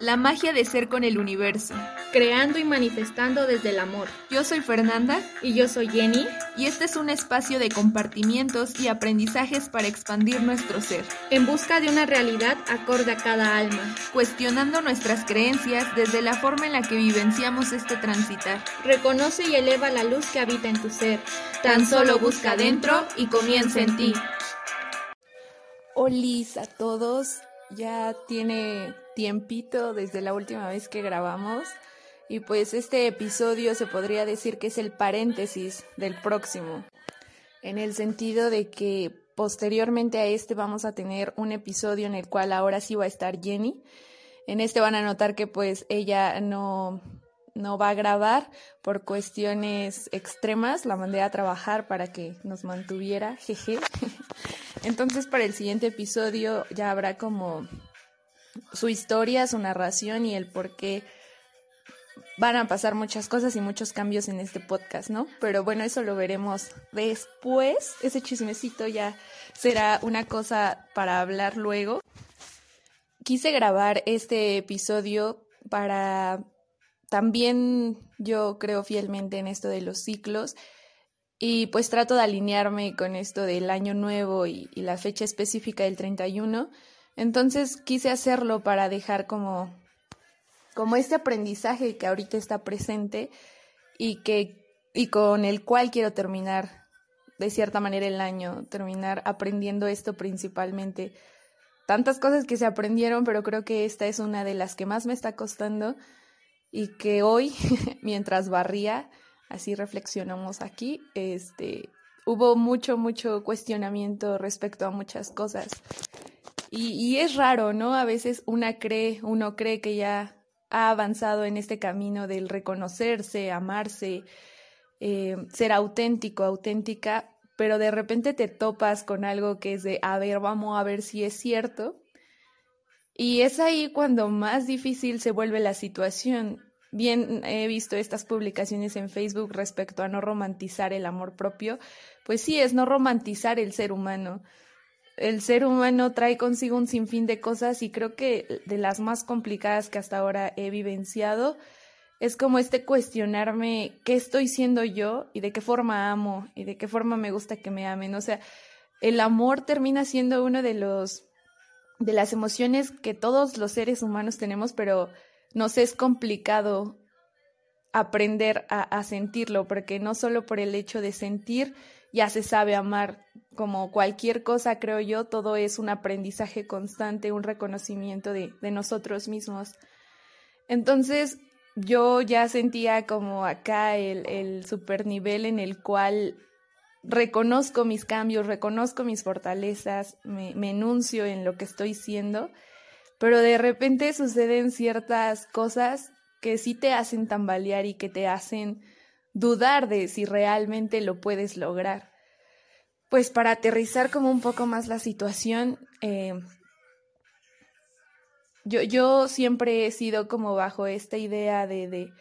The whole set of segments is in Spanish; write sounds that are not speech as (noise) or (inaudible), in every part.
La magia de ser con el universo. Creando y manifestando desde el amor. Yo soy Fernanda. Y yo soy Jenny. Y este es un espacio de compartimientos y aprendizajes para expandir nuestro ser. En busca de una realidad acorde a cada alma. Cuestionando nuestras creencias desde la forma en la que vivenciamos este transitar. Reconoce y eleva la luz que habita en tu ser. Tan solo busca dentro y comienza en ti. Hola a todos. Ya tiene tiempito desde la última vez que grabamos y pues este episodio se podría decir que es el paréntesis del próximo, en el sentido de que posteriormente a este vamos a tener un episodio en el cual ahora sí va a estar Jenny. En este van a notar que pues ella no, no va a grabar por cuestiones extremas, la mandé a trabajar para que nos mantuviera, jeje. Entonces para el siguiente episodio ya habrá como su historia, su narración y el por qué van a pasar muchas cosas y muchos cambios en este podcast, ¿no? Pero bueno, eso lo veremos después. Ese chismecito ya será una cosa para hablar luego. Quise grabar este episodio para también yo creo fielmente en esto de los ciclos y pues trato de alinearme con esto del año nuevo y, la fecha específica del 31 entonces quise hacerlo para dejar como, como este aprendizaje que ahorita está presente y que y con el cual quiero terminar de cierta manera el año, terminar aprendiendo esto principalmente. Tantas cosas que se aprendieron, pero creo que esta es una de las que más me está costando y que hoy, (laughs) mientras barría, así reflexionamos aquí, este, hubo mucho, mucho cuestionamiento respecto a muchas cosas. Y, es raro, ¿no? A veces una cree, uno cree que ya ha avanzado en este camino del reconocerse, amarse, eh, ser auténtico, auténtica, pero de repente te topas con algo que es de, a ver, vamos a ver si es cierto. Y es ahí cuando más difícil se vuelve la situación. Bien, he visto estas publicaciones en Facebook respecto a no romantizar el amor propio. Pues sí, es no romantizar el ser humano el ser humano trae consigo un sinfín de cosas y creo que de las más complicadas que hasta ahora he vivenciado es como este cuestionarme qué estoy siendo yo y de qué forma amo y de qué forma me gusta que me amen. O sea, el amor termina siendo uno de los de las emociones que todos los seres humanos tenemos, pero nos es complicado aprender a, a sentirlo, porque no solo por el hecho de sentir ya se sabe amar, como cualquier cosa, creo yo, todo es un aprendizaje constante, un reconocimiento de, de nosotros mismos. Entonces, yo ya sentía como acá el, el super nivel en el cual reconozco mis cambios, reconozco mis fortalezas, me, me, enuncio en lo que estoy siendo, pero de repente suceden ciertas cosas que sí te hacen tambalear y que te hacen dudar de si realmente lo puedes lograr. Pues para aterrizar como un poco más la situación, eh, yo, yo, siempre he sido como bajo esta idea de, de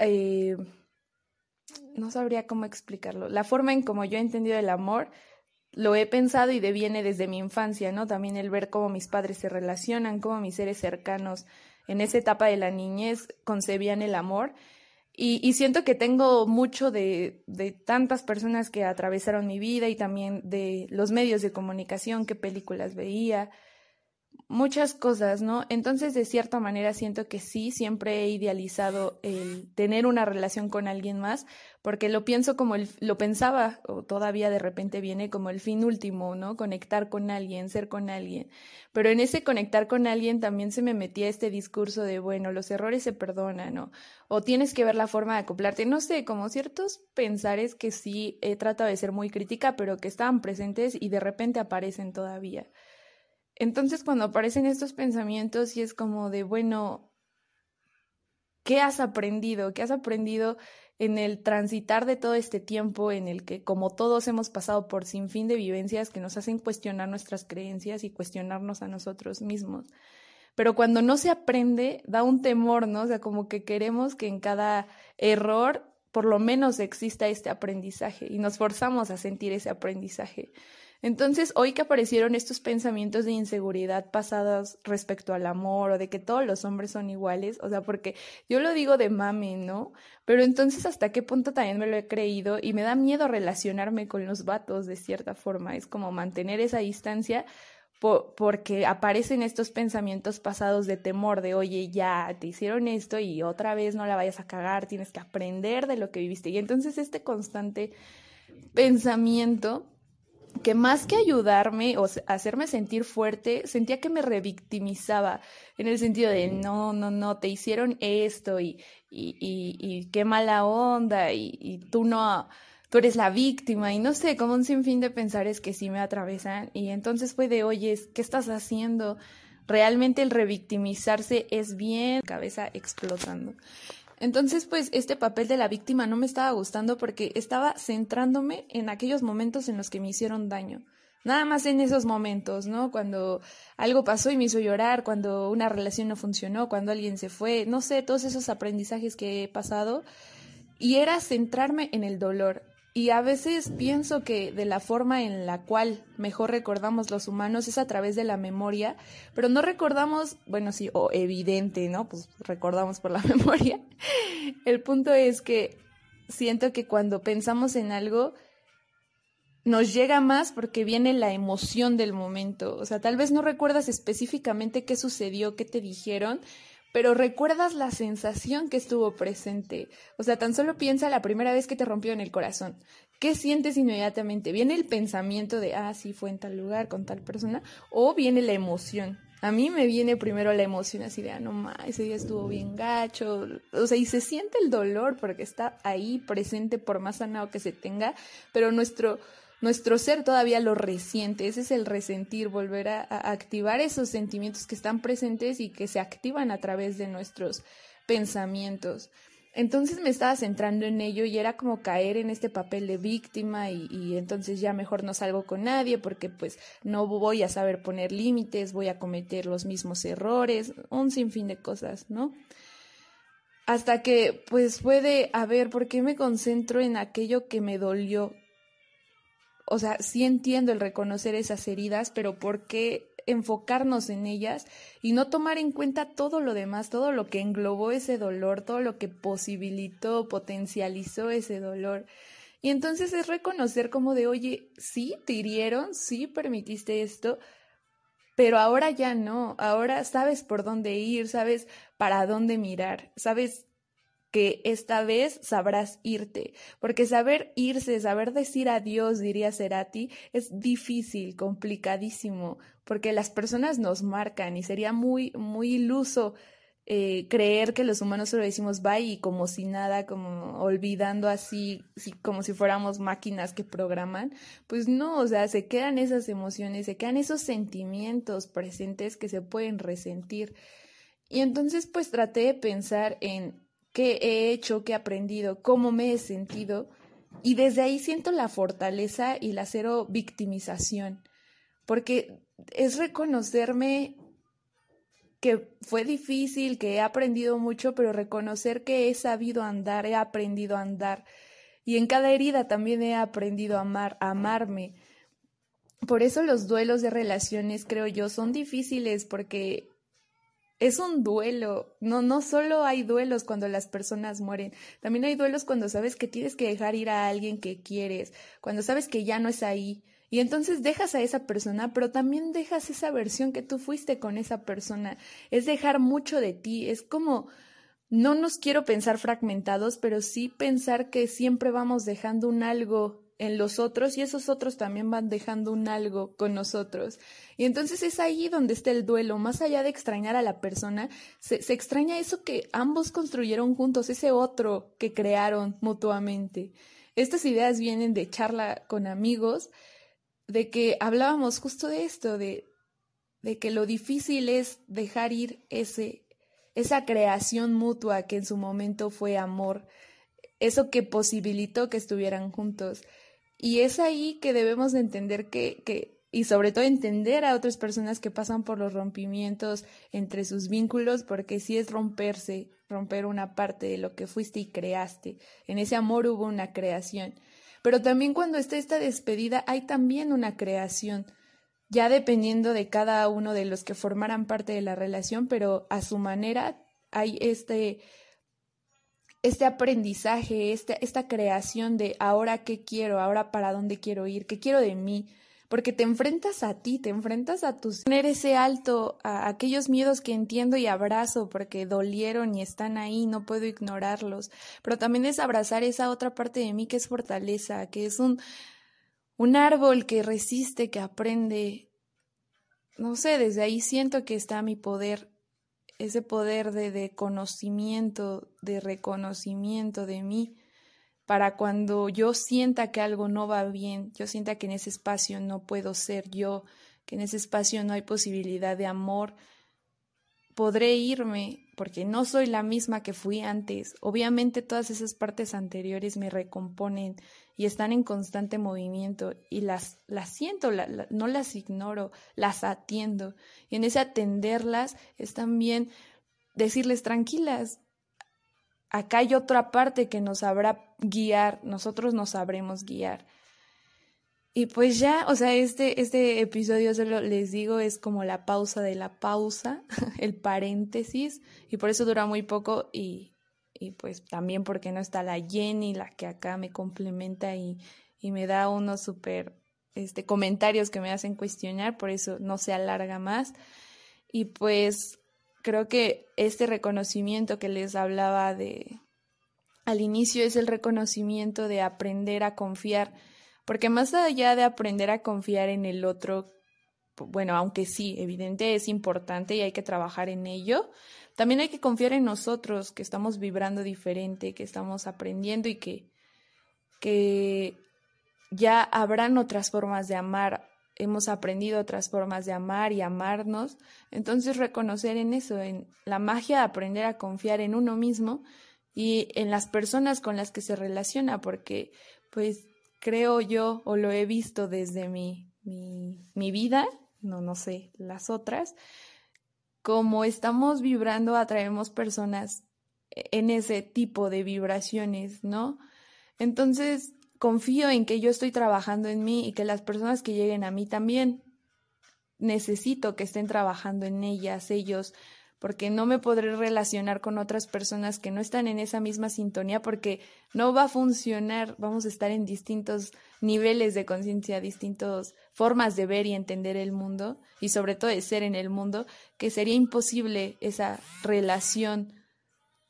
eh, no sabría cómo explicarlo, la forma en como yo he entendido el amor, lo he pensado y deviene desde mi infancia, ¿no? También el ver cómo mis padres se relacionan, cómo mis seres cercanos en esa etapa de la niñez concebían el amor y, siento que tengo mucho de, de, tantas personas que atravesaron mi vida y también de los medios de comunicación, qué películas veía, muchas cosas, ¿no? Entonces, de cierta manera, siento que sí, siempre he idealizado el tener una relación con alguien más, porque lo pienso como el, lo pensaba, o todavía de repente viene como el fin último, ¿no? Conectar con alguien, ser con alguien. Pero en ese conectar con alguien también se me metía este discurso de, bueno, los errores se perdonan, ¿no? O tienes que ver la forma de acoplarte, no sé, como ciertos pensares que sí he tratado de ser muy crítica, pero que estaban presentes y de repente aparecen todavía. Entonces cuando aparecen estos pensamientos y es como de, bueno, ¿qué has aprendido? ¿Qué has aprendido en el transitar de todo este tiempo en el que como todos hemos pasado por sin fin de vivencias que nos hacen cuestionar nuestras creencias y cuestionarnos a nosotros mismos? Pero cuando no se aprende, da un temor, ¿no? O sea, como que queremos que en cada error por lo menos exista este aprendizaje y nos forzamos a sentir ese aprendizaje. Entonces, hoy que aparecieron estos pensamientos de inseguridad pasados respecto al amor o de que todos los hombres son iguales, o sea, porque yo lo digo de mami, ¿no? Pero entonces, ¿hasta qué punto también me lo he creído? Y me da miedo relacionarme con los vatos de cierta forma. Es como mantener esa distancia porque aparecen estos pensamientos pasados de temor, de oye, ya te hicieron esto y otra vez no la vayas a cagar, tienes que aprender de lo que viviste. Y entonces este constante pensamiento que más que ayudarme o hacerme sentir fuerte, sentía que me revictimizaba en el sentido de no, no, no, te hicieron esto y, y, y, y qué mala onda y, y, tú no, tú eres la víctima y no sé, como un sinfín de pensares que sí me atravesan y entonces fue de, oye, ¿qué estás haciendo? Realmente el revictimizarse es bien, cabeza explotando. Entonces, pues este papel de la víctima no me estaba gustando porque estaba centrándome en aquellos momentos en los que me hicieron daño. Nada más en esos momentos, ¿no? Cuando algo pasó y me hizo llorar, cuando una relación no funcionó, cuando alguien se fue, no sé, todos esos aprendizajes que he pasado. Y era centrarme en el dolor. Y a veces pienso que de la forma en la cual mejor recordamos los humanos es a través de la memoria, pero no recordamos, bueno, sí, o evidente, ¿no? Pues recordamos por la (laughs) memoria. El punto es que siento que cuando pensamos en algo, nos llega más porque viene la emoción del momento. O sea, tal vez no recuerdas específicamente qué sucedió, qué te dijeron, pero recuerdas la sensación que estuvo presente. O sea, tan solo piensa la primera vez que te rompió en el corazón. ¿Qué sientes inmediatamente? ¿Viene el pensamiento de, ah, sí, fue en tal lugar, con tal persona? ¿O viene la emoción? A mí me viene primero la emoción así de, ah, no más, ese día estuvo bien gacho. O sea, y se siente el dolor porque está ahí presente por más sanado que se tenga, pero nuestro nuestro ser todavía lo resiente, ese es el resentir, volver a, activar esos sentimientos que están presentes y que se activan a través de nuestros pensamientos. Entonces me estaba centrando en ello y era como caer en este papel de víctima y, entonces ya mejor no salgo con nadie porque pues no voy a saber poner límites, voy a cometer los mismos errores, un sinfín de cosas, ¿no? Hasta que pues puede, a ver, ¿por qué me concentro en aquello que me dolió? O sea, sí entiendo el reconocer esas heridas, pero ¿por qué enfocarnos en ellas y no tomar en cuenta todo lo demás, todo lo que englobó ese dolor, todo lo que posibilitó, potencializó ese dolor? Y entonces es reconocer como de, oye, sí, te hirieron, sí, permitiste esto, pero ahora ya no, ahora sabes por dónde ir, sabes para dónde mirar, sabes que esta vez sabrás irte, porque saber irse, saber decir adiós, diría Cerati, es difícil, complicadísimo, porque las personas nos marcan y sería muy, muy iluso eh, creer que los humanos solo decimos bye y como si nada, como olvidando así, como si fuéramos máquinas que programan, pues no, o sea, se quedan esas emociones, se quedan esos sentimientos presentes que se pueden resentir. Y entonces pues traté de pensar en qué he hecho, qué he aprendido, cómo me he sentido. Y desde ahí siento la fortaleza y la cero victimización, porque es reconocerme que fue difícil, que he aprendido mucho, pero reconocer que he sabido andar, he aprendido a andar. Y en cada herida también he aprendido a amar, a amarme. Por eso los duelos de relaciones, creo yo, son difíciles porque es un duelo. No, no solo hay duelos cuando las personas mueren, también hay duelos cuando sabes que tienes que dejar ir a alguien que quieres, cuando sabes que ya no es ahí. Y entonces dejas a esa persona, pero también dejas esa versión que tú fuiste con esa persona. Es dejar mucho de ti. Es como, no nos quiero pensar fragmentados, pero sí pensar que siempre vamos dejando un algo en los otros y esos otros también van dejando un algo con nosotros. Y entonces es ahí donde está el duelo, más allá de extrañar a la persona, se, se, extraña eso que ambos construyeron juntos, ese otro que crearon mutuamente. Estas ideas vienen de charla con amigos, de que hablábamos justo de esto, de, de que lo difícil es dejar ir ese, esa creación mutua que en su momento fue amor, eso que posibilitó que estuvieran juntos. Y es ahí que debemos de entender que, que, y sobre todo entender a otras personas que pasan por los rompimientos entre sus vínculos, porque sí es romperse, romper una parte de lo que fuiste y creaste. En ese amor hubo una creación. Pero también cuando está esta despedida hay también una creación, ya dependiendo de cada uno de los que formaran parte de la relación, pero a su manera hay este este aprendizaje, este, esta creación de ahora qué quiero, ahora para dónde quiero ir, qué quiero de mí, porque te enfrentas a ti, te enfrentas a tus tener ese alto, a aquellos miedos que entiendo y abrazo porque dolieron y están ahí, no puedo ignorarlos, pero también es abrazar esa otra parte de mí que es fortaleza, que es un un árbol que resiste, que aprende. No sé, desde ahí siento que está mi poder, ese poder de, conocimiento, de reconocimiento de mí para cuando yo sienta que algo no va bien, yo sienta que en ese espacio no puedo ser yo, que en ese espacio no hay posibilidad de amor, podré irme porque no soy la misma que fui antes. Obviamente todas esas partes anteriores me recomponen y están en constante movimiento y las, las siento, no las ignoro, las atiendo. Y en ese atenderlas es también decirles tranquilas, acá hay otra parte que nos sabrá guiar, nosotros nos sabremos guiar. Y pues ya, o sea, este, este episodio, solo les digo, es como la pausa de la pausa, (laughs) el paréntesis, y por eso dura muy poco y, y pues también porque no está la Jenny, la que acá me complementa y, y me da unos súper este, comentarios que me hacen cuestionar, por eso no se alarga más. Y pues creo que este reconocimiento que les hablaba de al inicio es el reconocimiento de aprender a confiar, porque más allá de aprender a confiar en el otro, bueno, aunque sí, evidente es importante y hay que trabajar en ello, también hay que confiar en nosotros, que estamos vibrando diferente, que estamos aprendiendo y que, que ya habrán otras formas de amar hemos aprendido otras formas de amar y amarnos. Entonces reconocer en eso, en la magia de aprender a confiar en uno mismo y en las personas con las que se relaciona, porque pues creo yo o lo he visto desde mi, mi, mi vida, no, no sé, las otras, como estamos vibrando, atraemos personas en ese tipo de vibraciones, ¿no? Entonces, confío en que yo estoy trabajando en mí y que las personas que lleguen a mí también necesito que estén trabajando en ellas, ellos, porque no me podré relacionar con otras personas que no están en esa misma sintonía porque no va a funcionar, vamos a estar en distintos niveles de conciencia, distintas formas de ver y entender el mundo y sobre todo de ser en el mundo, que sería imposible esa relación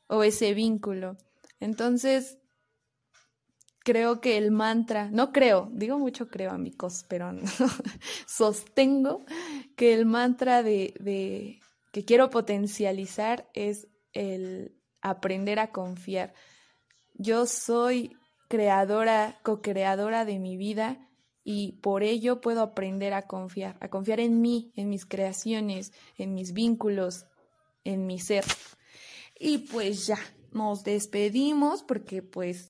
o ese vínculo. Entonces, creo que el mantra, no creo, digo mucho creo amigos, pero no, (laughs) sostengo que el mantra de, de que quiero potencializar es el aprender a confiar. Yo soy creadora, co-creadora de mi vida y por ello puedo aprender a confiar, a confiar en mí, en mis creaciones, en mis vínculos, en mi ser. Y pues ya, nos despedimos porque pues